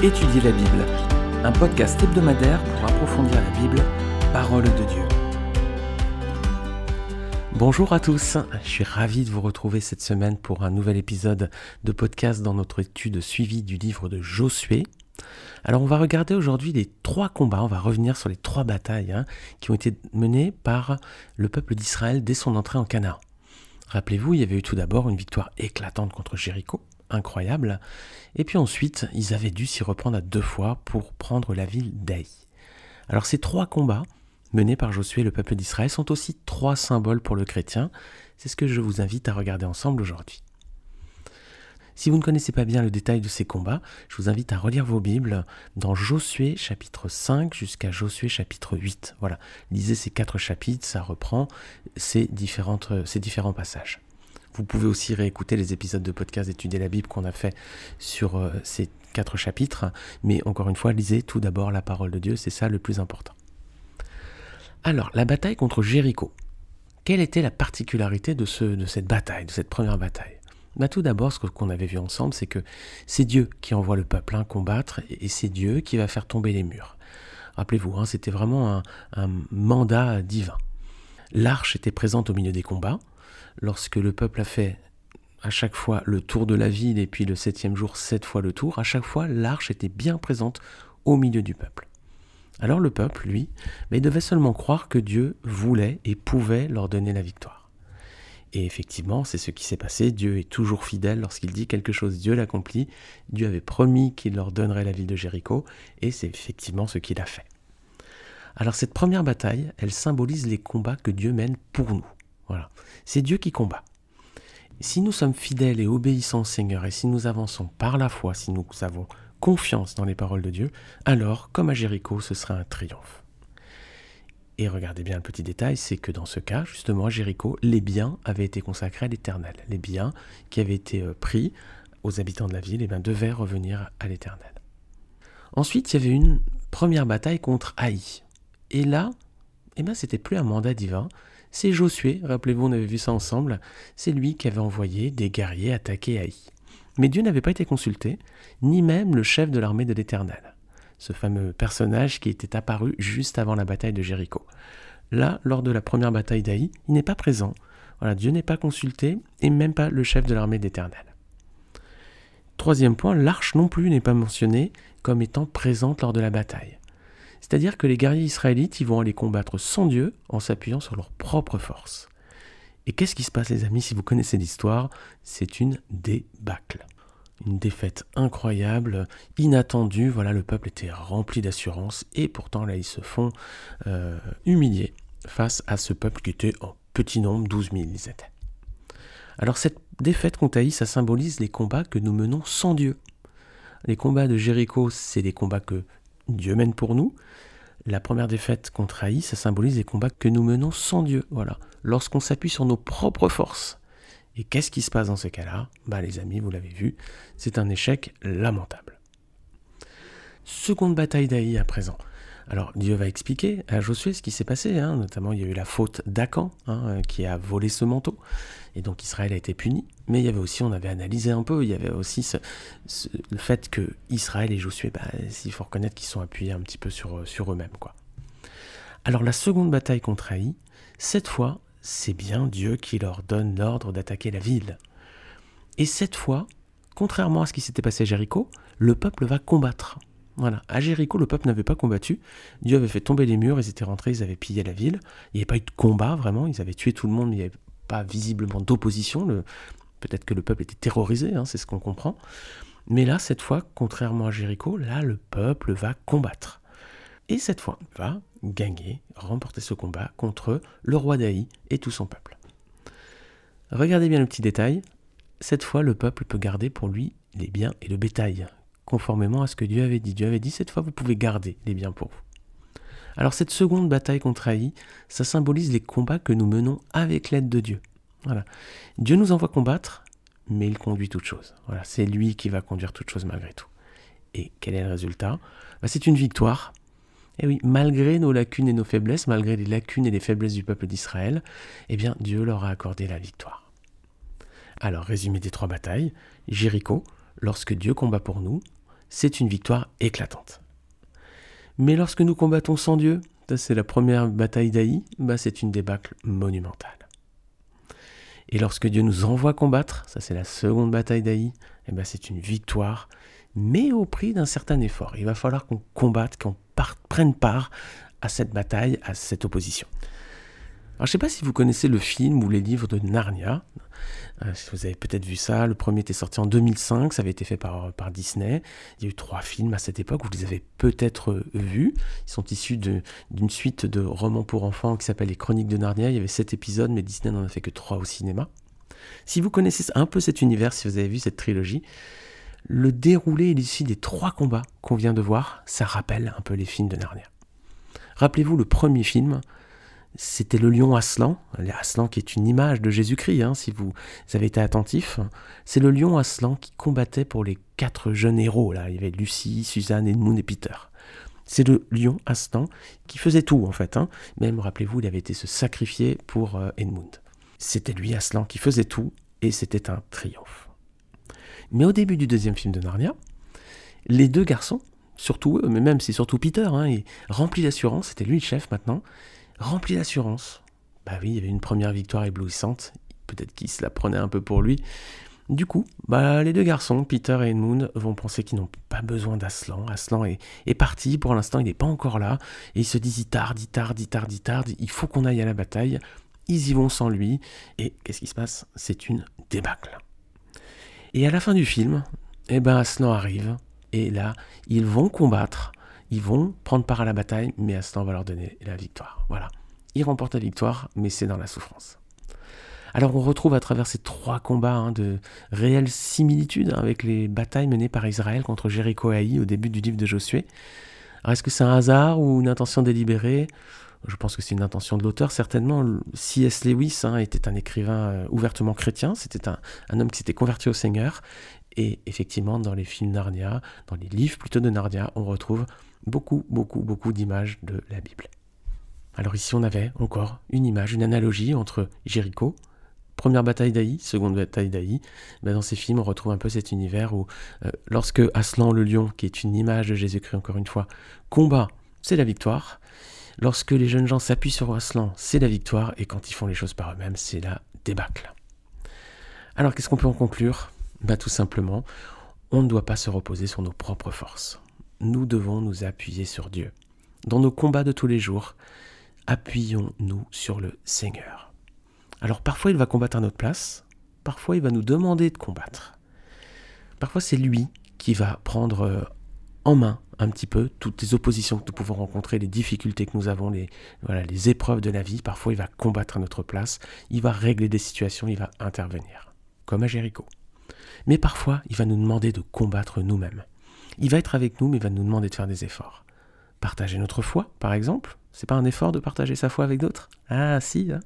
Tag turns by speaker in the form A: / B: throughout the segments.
A: Étudier la Bible, un podcast hebdomadaire pour approfondir la Bible, parole de Dieu. Bonjour à tous, je suis ravi de vous retrouver cette semaine pour un nouvel épisode de podcast dans notre étude suivie du livre de Josué. Alors on va regarder aujourd'hui les trois combats, on va revenir sur les trois batailles hein, qui ont été menées par le peuple d'Israël dès son entrée en Canaan. Rappelez-vous, il y avait eu tout d'abord une victoire éclatante contre Jéricho, incroyable, et puis ensuite ils avaient dû s'y reprendre à deux fois pour prendre la ville d'Aï. Alors ces trois combats menés par Josué et le peuple d'Israël sont aussi trois symboles pour le chrétien, c'est ce que je vous invite à regarder ensemble aujourd'hui. Si vous ne connaissez pas bien le détail de ces combats, je vous invite à relire vos Bibles dans Josué chapitre 5 jusqu'à Josué chapitre 8. Voilà, lisez ces quatre chapitres, ça reprend ces, différents passages. Vous pouvez aussi réécouter les épisodes de podcast Étudier la Bible qu'on a fait sur euh, ces quatre chapitres, mais encore une fois, lisez tout d'abord la parole de Dieu, c'est ça le plus important. Alors, la bataille contre Jéricho. Quelle était la particularité de, ce, de cette bataille, de cette première bataille? Bah, tout d'abord, ce qu'on avait vu ensemble, c'est que c'est Dieu qui envoie le peuple hein, combattre et c'est Dieu qui va faire tomber les murs. Rappelez-vous, hein, c'était vraiment un, mandat divin. L'arche était présente au milieu des combats. Lorsque le peuple a fait à chaque fois le tour de la ville et puis le septième jour sept fois le tour, à chaque fois l'arche était bien présente au milieu du peuple. Alors le peuple, lui, mais devait seulement croire que Dieu voulait et pouvait leur donner la victoire. Et effectivement, c'est ce qui s'est passé. Dieu est toujours fidèle lorsqu'il dit quelque chose, Dieu l'accomplit. Dieu avait promis qu'il leur donnerait la ville de Jéricho, et c'est effectivement ce qu'il a fait. Alors cette première bataille, elle symbolise les combats que Dieu mène pour nous. Voilà, c'est Dieu qui combat. Si nous sommes fidèles et obéissants au Seigneur, et si nous avançons par la foi, si nous avons confiance dans les paroles de Dieu, alors, comme à Jéricho, ce sera un triomphe. Et regardez bien le petit détail, c'est que dans ce cas, justement, à Jéricho, les biens avaient été consacrés à l'Éternel. Les biens qui avaient été euh, pris aux habitants de la ville eh bien, devaient revenir à l'Éternel. Ensuite, il y avait une première bataille contre Haï. Et là, eh bien, c'était plus un mandat divin, c'est Josué, rappelez-vous, on avait vu ça ensemble, c'est lui qui avait envoyé des guerriers attaquer Haï. Mais Dieu n'avait pas été consulté, ni même le chef de l'armée de l'Éternel ce fameux personnage qui était apparu juste avant la bataille de Jéricho. Là, lors de la première bataille d'Aï, il n'est pas présent. Voilà, Dieu n'est pas consulté et même pas le chef de l'armée d'Éternel. Troisième point, l'arche non plus n'est pas mentionnée comme étant présente lors de la bataille. C'est-à-dire que les guerriers israélites ils vont aller combattre sans Dieu en s'appuyant sur leur propre force. Et qu'est-ce qui se passe les amis si vous connaissez l'histoire? C'est une débâcle une défaite incroyable, inattendue. Voilà, le peuple était rempli d'assurance et pourtant là ils se font euh, humilier face à ce peuple qui était en petit nombre, 12 000 ils étaient. Alors cette défaite contre Haï, ça symbolise les combats que nous menons sans Dieu. Les combats de Jéricho, c'est des combats que Dieu mène pour nous. La première défaite contre Haï, ça symbolise les combats que nous menons sans Dieu. Voilà. Lorsqu'on s'appuie sur nos propres forces, et qu'est-ce qui se passe dans ces cas-là? Bah les amis, vous l'avez vu, c'est un échec lamentable. Seconde bataille d'Aï à présent. Alors Dieu va expliquer à Josué ce qui s'est passé, hein. notamment il y a eu la faute d'Acan hein, euh, qui a volé ce manteau, et donc Israël a été puni, mais il y avait aussi, on avait analysé un peu, il y avait aussi le fait que Israël et Josué, bah, il faut reconnaître qu'ils sont appuyés un petit peu sur, sur eux-mêmes. Alors la seconde bataille contre Haï, cette fois, c'est bien Dieu qui leur donne l'ordre d'attaquer la ville. Et cette fois, contrairement à ce qui s'était passé à Jéricho, le peuple va combattre. Voilà. À Jéricho, le peuple n'avait pas combattu. Dieu avait fait tomber les murs, ils étaient rentrés, ils avaient pillé la ville. Il n'y avait pas eu de combat vraiment, ils avaient tué tout le monde, mais il n'y avait pas visiblement d'opposition. Peut-être que le peuple était terrorisé, hein, c'est ce qu'on comprend. Mais là, cette fois, contrairement à Jéricho, là, le peuple va combattre. Et cette fois, va gagner, remporter ce combat contre le roi d'Aï et tout son peuple. Regardez bien le petit détail, cette fois le peuple peut garder pour lui les biens et le bétail, conformément à ce que Dieu avait dit. Dieu avait dit cette fois vous pouvez garder les biens pour vous. Alors cette seconde bataille contre Haï, ça symbolise les combats que nous menons avec l'aide de Dieu. Voilà. Dieu nous envoie combattre, mais il conduit toute chose. Voilà, c'est lui qui va conduire toute chose malgré tout. Et quel est le résultat? Bah, C'est une victoire et eh oui, malgré nos lacunes et nos faiblesses, malgré les lacunes et les faiblesses du peuple d'Israël, eh bien Dieu leur a accordé la victoire. Alors, résumé des trois batailles, Jéricho, lorsque Dieu combat pour nous, c'est une victoire éclatante. Mais lorsque nous combattons sans Dieu, c'est la première bataille d'Aï, bah c'est une débâcle monumentale. Et lorsque Dieu nous envoie combattre, ça c'est la seconde bataille d'Aï, eh ben c'est une victoire, mais au prix d'un certain effort. Il va falloir qu'on combatte, qu'on prenne part à cette bataille, à cette opposition. Alors, je ne sais pas si vous connaissez le film ou les livres de Narnia. Euh, vous avez peut-être vu ça. Le premier était sorti en 2005. Ça avait été fait par, par Disney. Il y a eu trois films à cette époque. Vous les avez peut-être vus. Ils sont issus d'une suite de romans pour enfants qui s'appelle Les Chroniques de Narnia. Il y avait sept épisodes, mais Disney n'en a fait que trois au cinéma. Si vous connaissez un peu cet univers, si vous avez vu cette trilogie, le déroulé ici des trois combats qu'on vient de voir, ça rappelle un peu les films de Narnia. Rappelez-vous le premier film, c'était le lion Aslan, Aslan qui est une image de Jésus-Christ, hein, si vous avez été attentif. C'est le lion Aslan qui combattait pour les quatre jeunes héros. Là. Il y avait Lucie, Suzanne, Edmund et Peter. C'est le lion Aslan qui faisait tout en fait. Hein. Même, rappelez-vous, il avait été se sacrifier pour euh, Edmund. C'était lui, Aslan, qui faisait tout, et c'était un triomphe. Mais au début du deuxième film de Narnia, les deux garçons, surtout eux, mais même c'est surtout Peter, hein, rempli d'assurance, c'était lui le chef maintenant, rempli d'assurance. Bah oui, il y avait une première victoire éblouissante, peut-être qu'il se la prenait un peu pour lui. Du coup, bah, les deux garçons, Peter et Edmund, vont penser qu'ils n'ont pas besoin d'Aslan. Aslan est, parti, pour l'instant il n'est pas encore là, et ils se disent il tarde, il tarde, il tarde, il tarde, il faut qu'on aille à la bataille. Ils y vont sans lui, et qu'est-ce qui se passe? C'est une débâcle. Et à la fin du film, eh ben Aslan arrive, et là, ils vont combattre, ils vont prendre part à la bataille, mais Aslan va leur donner la victoire. Voilà. Ils remportent la victoire, mais c'est dans la souffrance. Alors on retrouve à travers ces trois combats hein, de réelles similitudes hein, avec les batailles menées par Israël contre Jéricho et Haï au début du livre de Josué. Alors est-ce que c'est un hasard ou une intention délibérée? Je pense que c'est une intention de l'auteur, certainement. C.S. Lewis hein, était un écrivain euh, ouvertement chrétien, c'était un, un, homme qui s'était converti au Seigneur, et effectivement, dans les films Narnia, dans les livres plutôt de Narnia, on retrouve beaucoup, beaucoup, beaucoup d'images de la Bible. Alors ici, on avait encore une image, une analogie entre Jéricho, première bataille d'Aï, seconde bataille d'Aï. Ben dans ces films, on retrouve un peu cet univers où, euh, lorsque Aslan le lion, qui est une image de Jésus-Christ encore une fois, combat, c'est la victoire. Lorsque les jeunes gens s'appuient sur Aslan, c'est la victoire. Et quand ils font les choses par eux-mêmes, c'est la débâcle. Alors qu'est-ce qu'on peut en conclure? Bah, Tout simplement, on ne doit pas se reposer sur nos propres forces. Nous devons nous appuyer sur Dieu. Dans nos combats de tous les jours, appuyons-nous sur le Seigneur. Alors parfois il va combattre à notre place, parfois il va nous demander de combattre. Parfois c'est lui qui va prendre euh, en main un petit peu toutes les oppositions que nous pouvons rencontrer, les difficultés que nous avons, les, épreuves de la vie. Parfois il va combattre à notre place, il va régler des situations, il va intervenir, comme à Jéricho. Mais parfois, il va nous demander de combattre nous-mêmes. Il va être avec nous, mais il va nous demander de faire des efforts. Partager notre foi, par exemple, c'est pas un effort de partager sa foi avec d'autres? Ah si. Hein.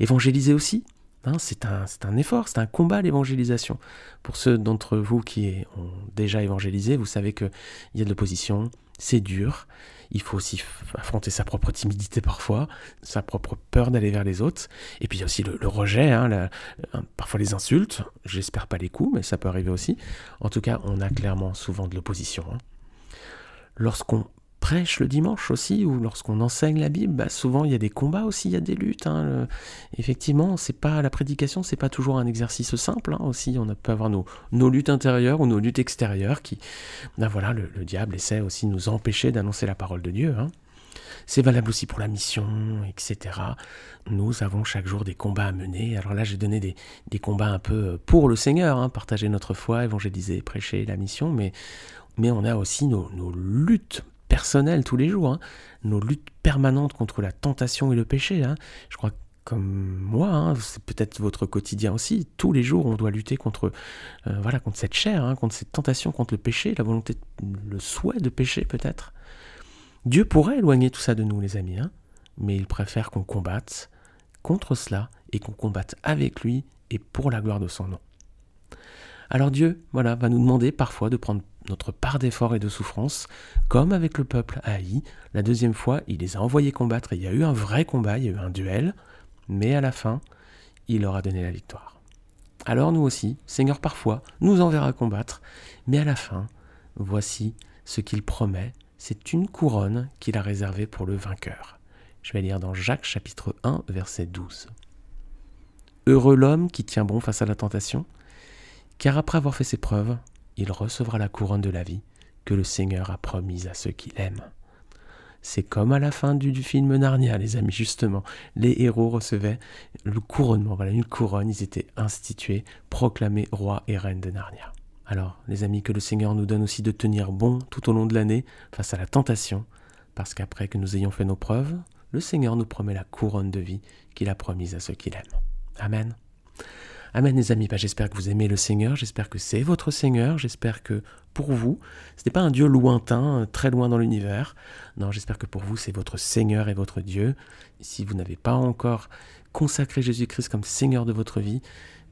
A: Évangéliser aussi, hein, c'est un, un, effort, c'est un combat l'évangélisation. Pour ceux d'entre vous qui ont déjà évangélisé, vous savez qu'il y a de l'opposition, c'est dur. Il faut aussi affronter sa propre timidité parfois, sa propre peur d'aller vers les autres. Et puis il y a aussi le, rejet, hein, parfois les insultes. J'espère pas les coups, mais ça peut arriver aussi. En tout cas, on a clairement souvent de l'opposition. Hein. Lorsqu'on prêche le dimanche aussi, ou lorsqu'on enseigne la Bible, bah souvent il y a des combats aussi, il y a des luttes. Hein, effectivement, c'est pas la prédication, c'est pas toujours un exercice simple. Hein, aussi, on peut avoir nos, luttes intérieures ou nos luttes extérieures qui, ben voilà, le, diable essaie aussi de nous empêcher d'annoncer la parole de Dieu. Hein. C'est valable aussi pour la mission, etc. Nous avons chaque jour des combats à mener. Alors là, j'ai donné des, combats un peu pour le Seigneur, hein, partager notre foi, évangéliser, prêcher la mission, mais, on a aussi nos luttes tous les jours, hein. nos luttes permanentes contre la tentation et le péché. Hein. Je crois comme moi, hein, c'est peut-être votre quotidien aussi. Tous les jours, on doit lutter contre, euh, voilà, contre cette chair, contre cette tentation, contre le péché, la volonté, le souhait de pécher peut-être. Dieu pourrait éloigner tout ça de nous, les amis, mais il préfère qu'on combatte contre cela et qu'on combatte avec lui et pour la gloire de son nom. Alors Dieu, voilà, va nous demander parfois de prendre notre part d'effort et de souffrance, comme avec le peuple Haï. La deuxième fois, il les a envoyés combattre, il y a eu un vrai combat, il y a eu un duel, mais à la fin, il leur a donné la victoire. Alors nous aussi, Seigneur parfois nous enverra combattre, mais à la fin, voici ce qu'il promet, c'est une couronne qu'il a réservée pour le vainqueur. Je vais lire dans Jacques chapitre 1 verset 12. Heureux l'homme qui tient bon face à la tentation, car après avoir fait ses preuves, il recevra la couronne de la vie que le Seigneur a promise à ceux qui l'aiment. C'est comme à la fin du, film Narnia, les amis, justement. Les héros recevaient le couronnement, voilà, une couronne, ils étaient institués, proclamés rois et reines de Narnia. Alors, les amis, que le Seigneur nous donne aussi de tenir bon tout au long de l'année face à la tentation, parce qu'après que nous ayons fait nos preuves, le Seigneur nous promet la couronne de vie qu'il a promise à ceux qui l'aiment. Amen. Amen les amis, bah, j'espère que vous aimez le Seigneur, j'espère que c'est votre Seigneur, j'espère que pour vous, ce n'est pas un Dieu lointain, très loin dans l'univers. Non, j'espère que pour vous, c'est votre Seigneur et votre Dieu. Si vous n'avez pas encore consacré Jésus-Christ comme Seigneur de votre vie,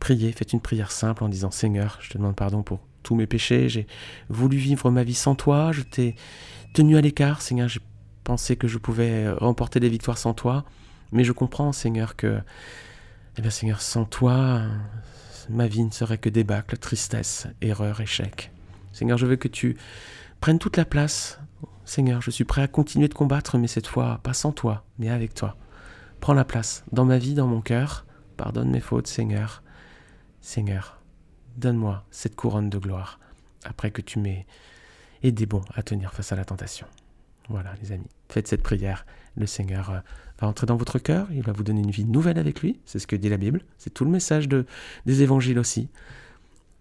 A: priez, faites une prière simple en disant Seigneur, je te demande pardon pour tous mes péchés, j'ai voulu vivre ma vie sans toi, je t'ai tenu à l'écart, Seigneur, j'ai pensé que je pouvais remporter des victoires sans toi, mais je comprends, Seigneur, que eh bien Seigneur, sans toi, ma vie ne serait que débâcle, tristesse, erreur, échec. Seigneur, je veux que tu prennes toute la place. Seigneur, je suis prêt à continuer de combattre, mais cette fois, pas sans toi, mais avec toi. Prends la place dans ma vie, dans mon cœur. Pardonne mes fautes, Seigneur. Seigneur, donne-moi cette couronne de gloire, après que tu m'aies aidé bon à tenir face à la tentation. Voilà, les amis, faites cette prière. Le Seigneur euh, va entrer dans votre cœur, il va vous donner une vie nouvelle avec lui. C'est ce que dit la Bible. C'est tout le message de, des évangiles aussi.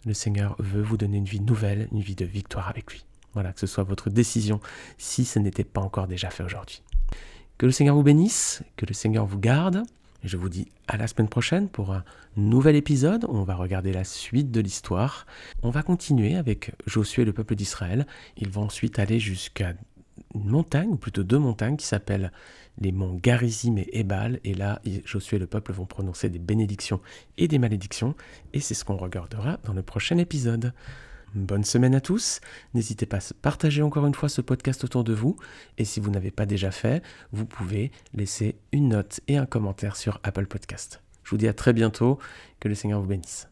A: Le Seigneur veut vous donner une vie nouvelle, une vie de victoire avec lui. Voilà, que ce soit votre décision si ce n'était pas encore déjà fait aujourd'hui. Que le Seigneur vous bénisse, que le Seigneur vous garde. Je vous dis à la semaine prochaine pour un nouvel épisode. On va regarder la suite de l'histoire. On va continuer avec Josué et le peuple d'Israël. Ils vont ensuite aller jusqu'à montagne, ou plutôt deux montagnes, qui s'appellent les monts Garizim et Ebal. Et là, Josué et le peuple vont prononcer des bénédictions et des malédictions. Et c'est ce qu'on regardera dans le prochain épisode. Bonne semaine à tous. N'hésitez pas à partager encore une fois ce podcast autour de vous. Et si vous n'avez pas déjà fait, vous pouvez laisser une note et un commentaire sur Apple Podcast. Je vous dis à très bientôt. Que le Seigneur vous bénisse.